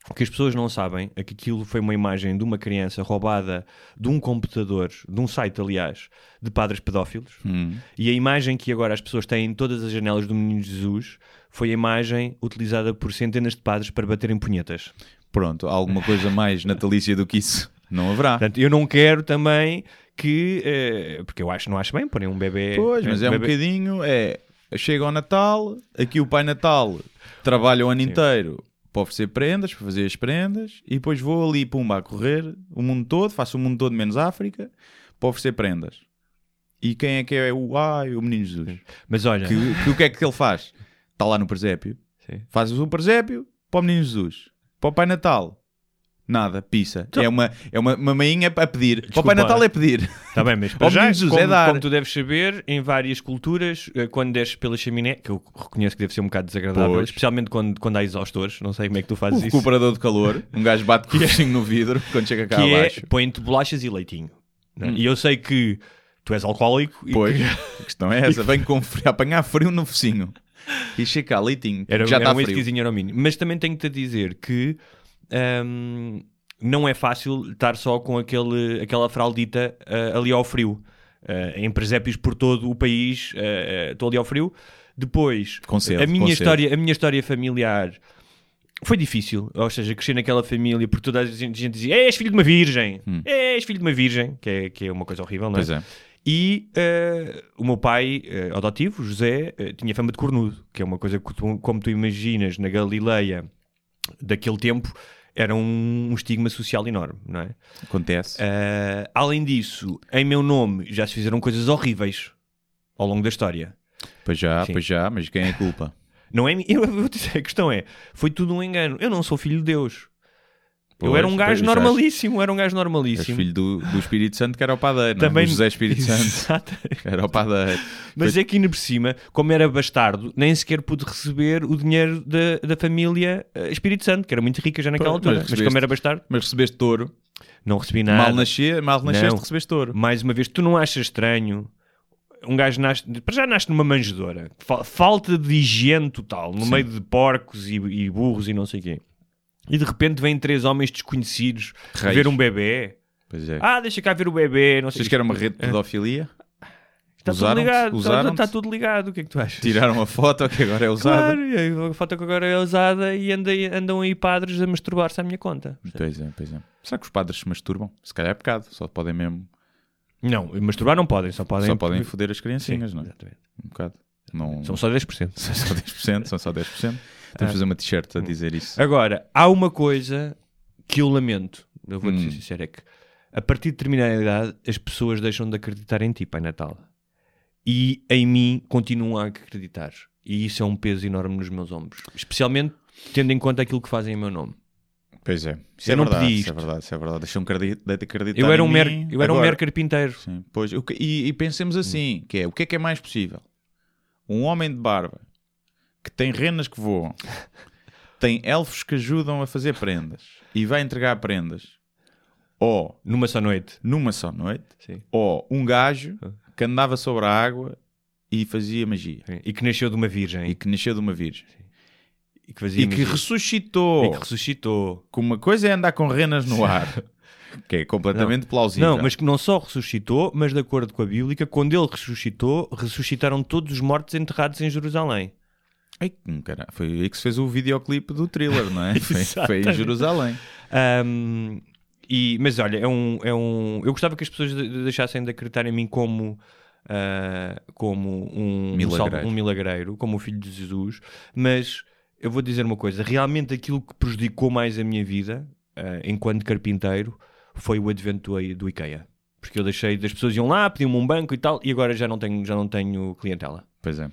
O que as pessoas não sabem é que aquilo foi uma imagem de uma criança roubada de um computador, de um site, aliás, de padres pedófilos. Hum. E a imagem que agora as pessoas têm em todas as janelas do Menino Jesus foi a imagem utilizada por centenas de padres para baterem punhetas. Pronto, alguma coisa mais natalícia do que isso não haverá. Portanto, eu não quero também que. eh, porque eu acho, não acho bem porem um bebê. Pois, mas é um bebê- bocadinho. É, chega ao Natal, aqui o Pai Natal trabalha o ano inteiro para oferecer prendas, para fazer as prendas, e depois vou ali, pumba, a correr o mundo todo, faço o mundo todo menos África, para oferecer prendas. E quem é que é o. Ai, o Menino Jesus. Mas olha, Que, que o que é que ele faz? Está lá no presépio, Sim. faz o presépio para o Menino Jesus, para o Pai Natal. Nada, pisa. É uma, é uma, uma mainha a pedir. Para o Desculpa. Pai Natal é pedir. Está bem, mas [LAUGHS] para já, Jesus, como, é dar. como tu deves saber, em várias culturas, eh, quando desces pela chaminé, que eu reconheço que deve ser um bocado desagradável, Pois. especialmente quando, quando há exaustores, não sei como é que tu fazes O isso, recuperador de calor, um gajo bate com [LAUGHS] o focinho no vidro quando chega cá que é, abaixo. põe-te bolachas e leitinho. não é? E eu sei que tu és alcoólico e Pois, que- [LAUGHS] a questão é essa: vem com frio, apanhar frio no focinho e chega cá, leitinho, Era, já está um frio. era o mínimo. Mas também tenho-te a dizer que hum, não é fácil estar só com aquele, aquela fraldita ah, ali ao frio. Ah, em presépios por todo o país, ah, estou ali ao frio. Depois, Conservo, a, minha história, a minha história familiar foi difícil. Ou seja, crescer naquela família porque toda a gente, dizia és filho de uma virgem, és filho de uma virgem, que é, que é uma coisa horrível, não é? Hum. Pois é. E eh, o meu pai eh, adotivo, José, eh, tinha fama de cornudo, que é uma coisa que, tu- como tu imaginas, na Galileia daquele tempo, era um, um estigma social enorme, não é? Acontece. Eh, além disso, em meu nome já se fizeram coisas horríveis ao longo da história. Pois já, Sim. pois já, mas quem é a culpa? Não é? [LAUGHS] Eu dizer, a questão é: foi tudo um engano. Eu não sou filho de Deus. Eu Pois, era um gajo és- normalíssimo, era um gajo normalíssimo. filho do, do Espírito Santo que era o padeiro, não é? Também Do José Espírito [LAUGHS] Santo. Era o padeiro. Mas é que ainda por cima, como era bastardo, nem sequer pude receber o dinheiro da, da família eh, Espírito Santo, que era muito rica já naquela altura. mas Mas, recebeste- como era bastardo, Mas recebeste touro. não recebi nada. Mal, nascer, mal nasceste, Não. recebeste touro. Mais uma vez, tu não achas estranho um gajo nasce, para já nasce numa manjedoura, Fa- falta de higiene total, no Sim. meio de porcos e, e burros e não sei o quê. E de repente vêm três homens desconhecidos Reis. ver um bebê. Pois é. Ah, deixa cá ver o bebê, não sei Vocês que era uma rede de pedofilia? Está tudo ligado, está, está tudo ligado. O que é que tu achas? Tiraram a foto que agora é usada. Claro, a foto que agora é usada e anda- andam aí padres a masturbar-se à minha conta. Pois é, pois é. Será que os padres se masturbam? Se calhar é pecado, só podem mesmo. Não, masturbar não podem, só podem. Só podem foder as criancinhas, Sim, não é? exatamente. Um bocado. Não... São só 10%. [LAUGHS] São só 10%, são só 10%. Temos Ah. de fazer uma t-shirt a dizer isso. Agora, há uma coisa que eu lamento, eu vou-te Hum. ser sincero, é que a partir de determinada idade as pessoas deixam de acreditar em ti, Pai Natal. E em mim continuam a acreditar. E isso é um peso enorme nos meus ombros. Especialmente tendo em conta aquilo que fazem em meu nome. Pois é. Isso Eu é não verdade, pedi isso é verdade, isso é verdade. Deixam de acreditar Eu era um mim. eu era um Agora- mero carpinteiro. Sim, pois, e, e pensemos assim, que é, o que é que é mais possível? Um homem de barba que tem renas que voam, tem elfos que ajudam a fazer prendas e vai entregar prendas, ou Numa só noite. numa só noite, Sim. ou um gajo Ah. que andava sobre a água e fazia magia, E que nasceu de uma virgem. e que nasceu de uma virgem, E que fazia e que ressuscitou, E que ressuscitou. que uma coisa é andar com renas no ar, [LAUGHS] que é completamente plausível. Não, mas que não só ressuscitou, mas de acordo com a Bíblia, quando ele ressuscitou, ressuscitaram todos os mortos enterrados em Jerusalém. Ai, cara, foi aí que se fez o videoclipe do thriller, não é? [LAUGHS] Foi, foi em. Jerusalém. Ahm, e, mas olha, é um, é um. Eu gostava que as pessoas de- deixassem de acreditar em mim como. ah, como um um, Milagreiro. salvo- um milagreiro, como o filho de Jesus, mas eu vou dizer uma coisa: realmente aquilo que prejudicou mais a minha vida, ah, enquanto carpinteiro, foi o advento do, IKEA. Porque eu deixei, as pessoas iam lá, pediam-me um banco e tal, e agora já não tenho, já não tenho clientela. Pois é.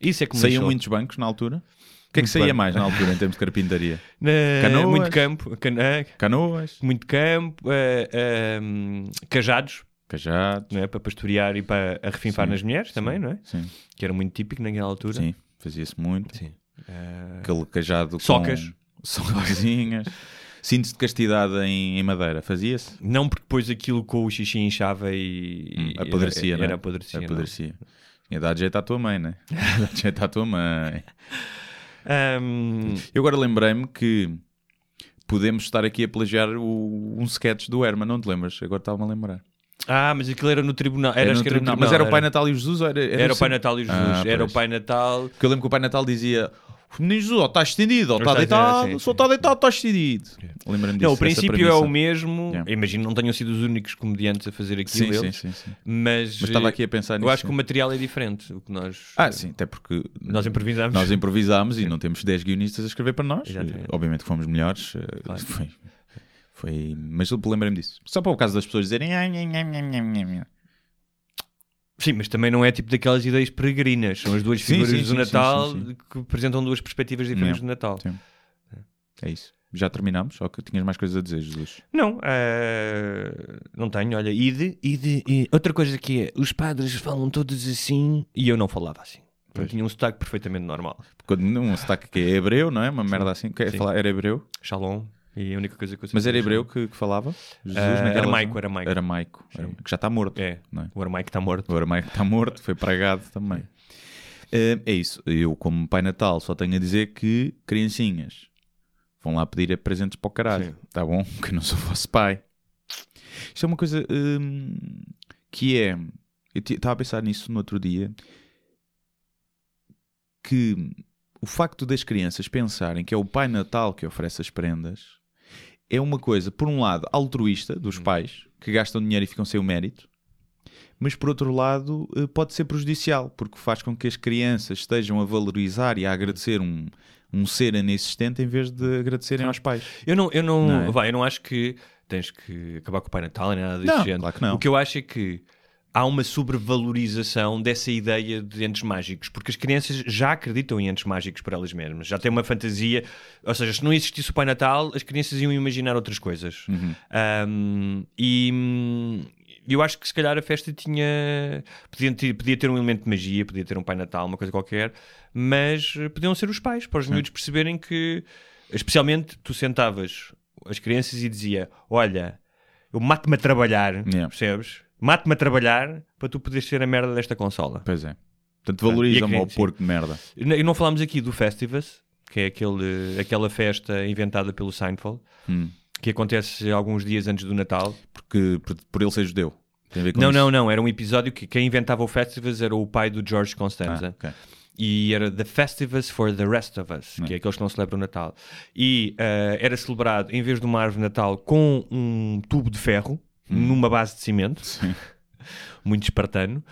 Isso é que me Saíam deixou- muitos bancos na altura? O que é que Muito saía mais na altura em termos de carpintaria? [LAUGHS] Na- Canoas? muito campo, can- ah, Canoas, muito campo, ah, cajados, cajados. não é? Para pastorear e para arrefinfar Sim, nas mulheres também, não é? Sim, Que era muito típico naquela altura. sim, fazia-se muito. Sim. Ah, Aquele cajado Socas. com socazinhas. [LAUGHS] Cintos de castidade em, em madeira, fazia-se? não porque depois aquilo com o xixi inchava e, Hum, apodrecia, era, não é? era apodrecia, não. Tinha dado jeito à tua mãe, né? [LAUGHS] dado jeito à tua mãe. Ahm, Eu agora lembrei-me que podemos estar aqui a plagiar o- um sketch do Herman, não te lembras? Agora estava-me a lembrar. ah, mas aquilo era no tribunal. Era, Era no que era no tribunal. tribunal, Mas era o Pai Natal e o Jesus? ou Era, Era, o assim? Pai Natal e o Jesus. Ah, era o pois. Pai Natal. Porque eu lembro que o Pai Natal dizia: O menino Jesus, ou está estendido, ou está deitado, sim, só está deitado, está estendido. Lembra-me disso. Não, o princípio é o mesmo. Yeah. Imagino não tenham sido os únicos comediantes a fazer aquilo Sim, sim, eles, sim, sim. Mas, Mas estava aqui a pensar nisso. eu acho que o material é diferente. O que nós, Ah, sim, até porque nós improvisamos. nós improvisámos e não temos 10 guionistas a escrever para nós. Exatamente. Obviamente que fomos melhores. eh, Claro. Foi, foi... Mas eu lembrei-me disso. Só para o caso das pessoas dizerem. Sim, mas também não é tipo daquelas ideias peregrinas. São as duas Sim, figuras sim, do sim, Natal que apresentam duas perspectivas diferentes Não. do Natal. Sim. É isso. Já terminámos? Ou que tinhas mais coisas a dizer, Jesus? Não, eh, não tenho. Olha, e de, e de- e outra coisa que é: os padres falam todos assim e eu não falava assim. Eu Pois. tinha um sotaque perfeitamente normal. Quando um sotaque que é hebreu, não é? Uma merda assim. Quer Sim. falar? Era hebreu? Shalom. E a única coisa que eu Mas era era hebreu que, que falava? Jesus Ah, naquela aramaico. Aramaico. Sim. Que já está morto. É, é? o aramaico está morto. O aramaico está morto, foi pregado também. Eh, é isso. Eu, como Pai Natal, só tenho a dizer que criancinhas vão lá pedir presentes para o caralho. Sim. Tá bom? [LAUGHS] Que eu não sou vosso pai. Isto é uma coisa hum, que é. Eu estava a pensar nisso no outro dia. Que o facto das crianças pensarem que é o Pai Natal que oferece as prendas é uma coisa, por um lado, altruísta dos Hum. pais que gastam dinheiro e ficam sem o mérito, mas por outro lado, eh, pode ser prejudicial porque faz com que as crianças estejam a valorizar e a agradecer um, um ser inexistente em vez de agradecerem aos pais. Eu não, eu não, Não é? vai, eu não acho que tens que acabar com o Pai Natal nem nada desse Não, género. claro que não. O que eu acho é que há uma sobrevalorização dessa ideia de entes mágicos, porque as crianças já acreditam em entes mágicos por elas mesmas, já têm uma fantasia, ou seja, se não existisse o Pai Natal, as crianças iam imaginar outras coisas. Uhum. Um, e eu acho que se calhar a festa tinha. Podia ter, podia ter um elemento de magia, podia ter um Pai Natal, uma coisa qualquer, mas podiam ser os pais, para os miúdos perceberem que, especialmente, tu sentavas as crianças e dizia: Olha, eu mato-me a trabalhar, Yeah. percebes? Mate-me a trabalhar para tu poderes ser a merda desta consola. Pois é. Portanto, valorizam-me E a ao porco de merda. E não- falámos aqui do Festivus, que é aquele, aquela festa inventada pelo Seinfeld, Hum. que acontece alguns dias antes do Natal. Porque, por, por ele ser judeu. Não, isso? não, não. Era um episódio que quem inventava o Festivus era o pai do George Ah, Constanza. ok. E era The Festivus for the Rest of Us, que é aqueles que não celebram o Natal. E eh, era celebrado, em vez de uma árvore de Natal, com um tubo de ferro, numa base de cimento, Sim. [LAUGHS] muito espartano.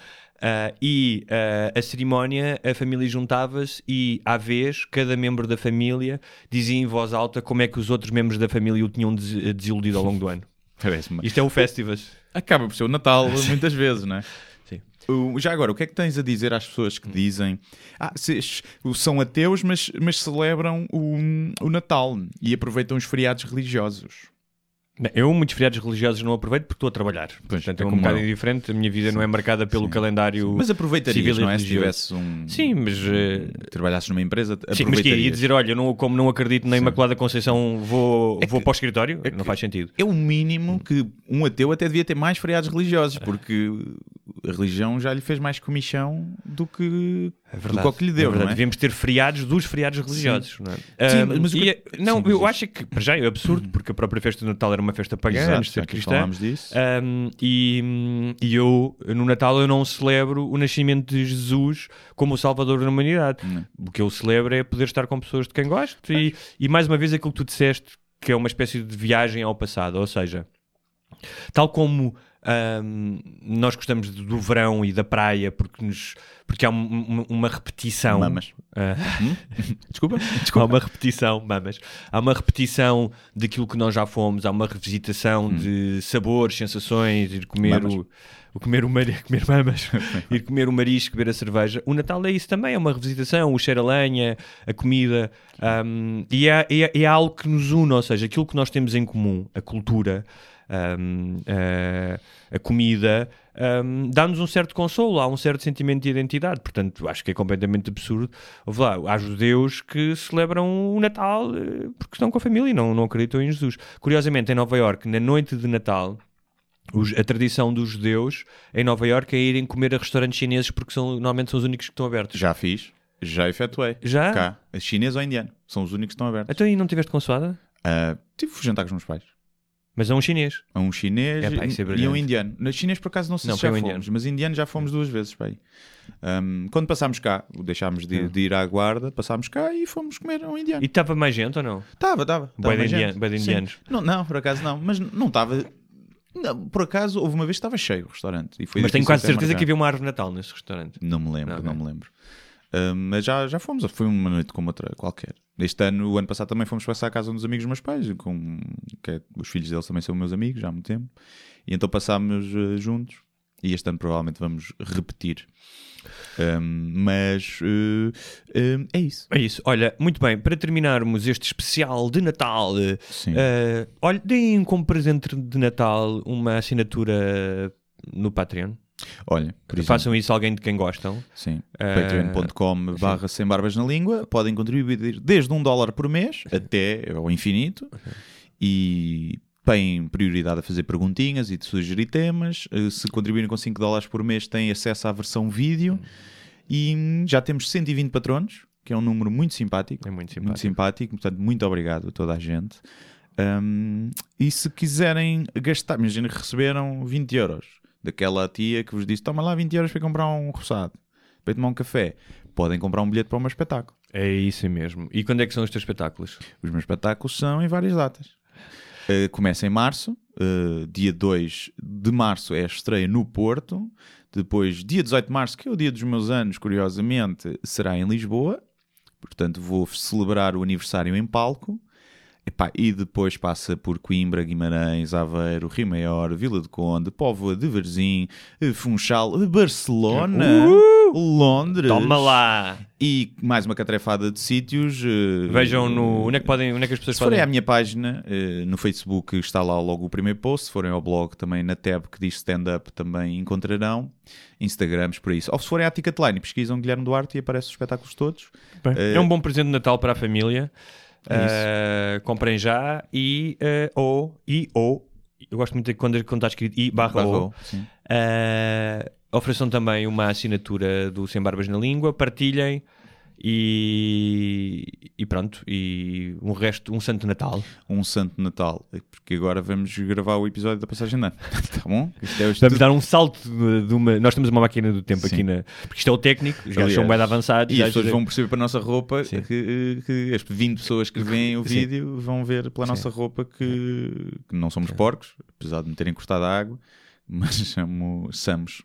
Ah, e ah, a cerimónia, a família juntava-se e, à vez, cada membro da família dizia em voz alta como é que os outros membros da família o tinham des- desiludido ao longo do ano. [LAUGHS] Isto é o Festivus. Acaba por ser o Natal [LAUGHS] muitas vezes, não é? Sim. O- já agora, o que é que tens a dizer às pessoas que dizem ah, são ateus, mas, mas celebram o, o Natal e aproveitam os feriados religiosos? Eu, muitos feriados religiosos, não aproveito porque estou a trabalhar. Pois, Portanto, é é, um bocado eu. diferente. A minha vida não é marcada pelo Sim. calendário. Mas aproveitarias, civil não é? Se tivesse um. Sim, mas. eh, Trabalhasses numa empresa, Sim, mas que ia dizer, olha, não, como não acredito na Imaculada Conceição, vou, É vou que- para o escritório? é não faz sentido. É o mínimo que um ateu até devia ter mais feriados religiosos, porque a religião já lhe fez mais comichão do que, do que o que lhe É deu, verdade. não é? Devíamos ter feriados dos feriados religiosos. Não é? Sim, Ah, mas e que- é- não, Sim, eu acho que, para já, é absurdo, porque a própria festa do Natal era uma festa pagã, Exato, antes de ser cristã. falámos disso. Um, e, e eu, no Natal, eu não celebro o nascimento de Jesus como o Salvador da humanidade. O que eu celebro é poder estar com pessoas de quem gosto e, e mais uma vez aquilo que tu disseste, que é uma espécie de viagem ao passado, ou seja, tal como um, nós gostamos do verão e da praia porque, nos, porque há um- uma, uma repetição. Mamas. Ah, [LAUGHS] Desculpa? Há uma repetição, mamas. Há uma repetição daquilo que nós já fomos, há uma revisitação de sabores, sensações, ir comer Mamas. o, o comer o mar... [LAUGHS] comer mamas, [LAUGHS] ir comer o marisco, beber a cerveja. O Natal é isso também, é uma revisitação, o cheiro a lenha, a comida, hum, e, é, é, é algo que nos une, ou seja, aquilo que nós temos em comum, a cultura, hum, a, a comida, hum, dá-nos um certo consolo, há um certo sentimento de identidade. Portanto, acho que é completamente absurdo. Houve lá, há judeus que celebram o Natal eh, porque estão com a família e não, não acreditam em Jesus. Curiosamente, em Nova Iorque, na noite de Natal, os- a tradição dos judeus em Nova Iorque é irem comer a restaurantes chineses porque são, normalmente são os únicos que estão abertos. Já fiz, já efetuei. Já? Cá, chinês ou indiano, são os únicos que estão abertos. Então aí não tiveste consoada? Ah, tive que jantar com os meus pais. Mas é um chinês. A um chinês Epá, isso é e um brilhante. indiano. No chinês, por acaso, não sei Não, se já um fomos, indiano. mas indiano já fomos duas vezes. Pai. Um, quando passámos cá, deixámos de, de ir à guarda, passámos cá e fomos comer a um indiano. E estava mais gente ou não? Estava, estava. Bué de indian- bué de indianos. Não, não, por acaso não, mas não estava. não, por acaso, houve uma vez que estava cheio o restaurante. E foi Mas tenho difícil quase até certeza marcar. que havia uma árvore de Natal nesse restaurante. Não me lembro, Ok. não me lembro. Ah, mas já, já fomos, foi uma noite como outra qualquer. Este ano, o ano passado também fomos passar a casa dos amigos dos meus pais, com, que é- os filhos deles também são meus amigos já há muito tempo. E então passámos ah, juntos. E este ano provavelmente vamos repetir. Ah, mas ah, é isso. É isso. Olha, muito bem, para terminarmos este especial de Natal, olha, deem como presente de Natal uma assinatura no Patreon. Olha, Façam isso alguém de quem gostam. Sim. Ah, patreon.com barra sem barbas na língua. Podem contribuir desde um dólar por mês até ao infinito. E têm prioridade a fazer perguntinhas e de sugerir temas. Eh, se contribuírem com 5 dólares por mês têm acesso à versão vídeo. E hum, já temos 120 patronos que é um número muito simpático. É muito muito simpático. simpático, portanto muito obrigado a toda a gente. Hum, e se quiserem gastar, imagina que receberam 20 euros daquela tia que vos disse: toma lá 20 euros para comprar um roçado, para tomar um café. Podem comprar um bilhete para o meu espetáculo. É isso mesmo. E quando é que são os teus espetáculos? Os meus espetáculos são em várias datas. Uh, começa em março, uh, dia 2 de março é a estreia no Porto. Depois, dia 18 de março, que é o dia dos meus anos, curiosamente, será em Lisboa. Portanto, vou celebrar o aniversário em palco. Epá, e depois passa por Coimbra, Guimarães, Aveiro, Rio Maior, Vila de Conde, Póvoa de Varzim, eh, Funchal, Barcelona, Londres. Toma lá! E mais uma catrefada de sítios. eh, Vejam no. Onde é que, podem, onde é que as pessoas se forem podem. à minha página eh, no Facebook, está lá logo o primeiro post. Se forem ao blog, também na tab que diz stand-up, também encontrarão. Instagrams, por isso. Ou se forem à Ticketline, pesquisam Guilherme Duarte e aparecem os espetáculos todos. Bem, Eh, É um bom presente de Natal para a família. É Eh, comprem já e eh, ou e ou eu gosto muito de quando, quando está escrito i barra ou. Uh, ofereçam também uma assinatura do Sem Barbas na Língua, partilhem e, e pronto, e um resto, um Santo Natal. Um Santo Natal, porque agora vamos gravar o episódio da passagem de ano. [LAUGHS] tá bom? É Vamos dar um salto de, uma. Nós temos uma máquina do tempo Sim. aqui na. Porque isto é o técnico, os gajos são bem avançados. E as pessoas vão perceber para a nossa roupa Sim. que, que as 20 pessoas que veem o Sim. vídeo vão ver pela nossa roupa que, que não somos porcos, apesar de me terem cortado a água, mas [LAUGHS] somos,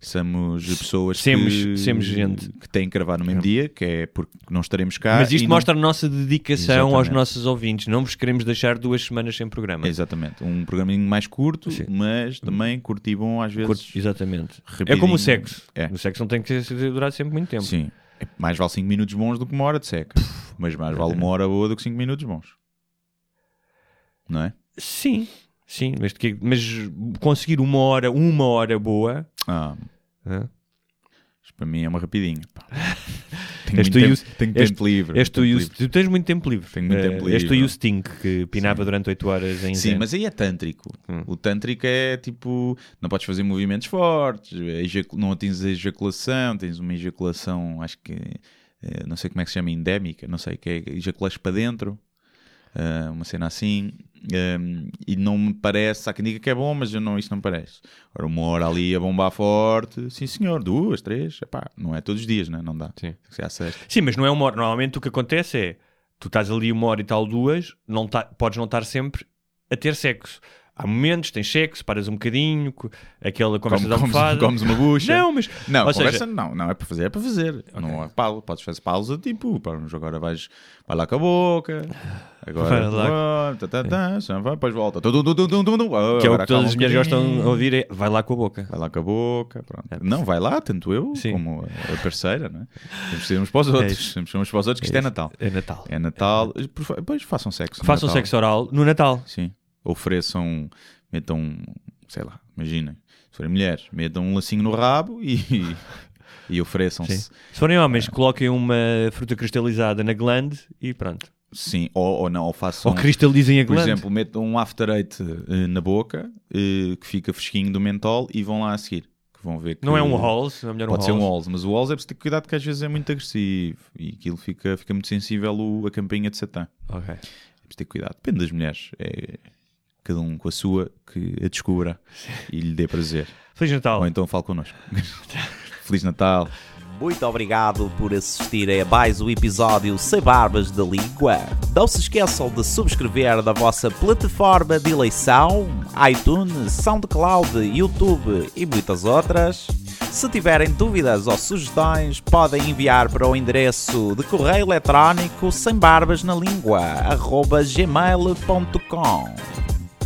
somos, pessoas Semos- que, semos gente. que têm que gravar no mesmo dia, que é porque não estaremos cá. Mas isto não- mostra a nossa dedicação aos Exatamente. nossos ouvintes. Não vos queremos deixar duas semanas sem programa. Exatamente, um programinho mais curto, Sim. mas também curto e bom às vezes. Curto- exatamente. É rapidinho. como o sexo. É. O sexo não tem que durar sempre muito tempo. Sim. É, Mais vale 5 minutos bons do que uma hora de seca. Mas mais vale uma hora boa do que 5 minutos bons. Não é? Sim, sim. Mas, mas conseguir uma hora, uma hora boa. Ah, hã? isto para mim é uma rapidinha. [LAUGHS] Tenho És muito tempo, tenho és- tempo livre. Tu, tempo o- livre. tu tens muito tempo livre. Tenho muito Eh, tempo livre. o Sting que pinava Sim. durante 8 horas em Sim, zen. mas aí é tântrico. Hum. O tântrico é tipo, não podes fazer movimentos fortes, não atinges a ejaculação, tens uma ejaculação, acho que eh, não sei como é que se chama, endémica, não sei, que é ejaculas para dentro, ah, uma cena assim, um, e não me parece, há quem diga que é bom, mas eu não, isso não me parece. Ora, uma hora ali a bombar forte, sim senhor, duas, três, epá, não é todos os dias, né? não dá. Sim. Sim, mas não é uma hora. Normalmente o que acontece é tu estás ali uma hora e tal, duas, não tá, podes não estar sempre a ter sexo. Há momentos, tens sexo, paras um bocadinho, aquela conversa Come- da comes, comes uma bucha. Não, mas. Não, ou conversa seja, não, não é para fazer, é para fazer. Não é pausa, podes fazer pausa tipo, mas agora vais, vai lá com a boca, agora Vai lá. tá, tá, tá, depois volta. Tum, tum, tum, tum, tum, que é o que todas as mulheres gostam de ouvir é vai lá com a boca. Vai lá com a boca, pronto. Não, vai lá, tanto eu Sim. como a parceira, não é? Temos que ser uns para os outros. isso. Temos que ser uns para os outros, que isto é, Natal. É Natal. É Natal. Por fa- Depois façam sexo. Façam Natal. sexo oral no Natal. Sim. Ofereçam, metam, sei lá, imaginem, se forem mulheres, metam um lacinho no rabo e, [LAUGHS] e ofereçam-se. Se forem homens, coloquem uma fruta cristalizada na glande e pronto. Sim, ou, ou não, ou façam. Ou cristalizem a Por glande. exemplo, metam um after eight eh, na boca eh, que fica fresquinho do mentol e vão lá a seguir. Que vão ver que não é um Halls, é melhor Pode um ser um Halls. Halls, mas o Halls é preciso ter cuidado porque às vezes é muito agressivo e aquilo fica, fica muito sensível o- a campainha de Satã. Ok. É preciso ter cuidado. Depende das mulheres. É cada um com a sua que a descubra e lhe dê prazer. Feliz Natal. Ou então fale connosco. [LAUGHS] Feliz Natal. Muito obrigado por assistirem a mais um episódio Sem Barbas da Língua. Não se esqueçam de subscrever na vossa plataforma de eleição, iTunes, SoundCloud, YouTube e muitas outras. Se tiverem dúvidas ou sugestões, podem enviar para o endereço de correio eletrónico sem barbas na língua, gmail.com.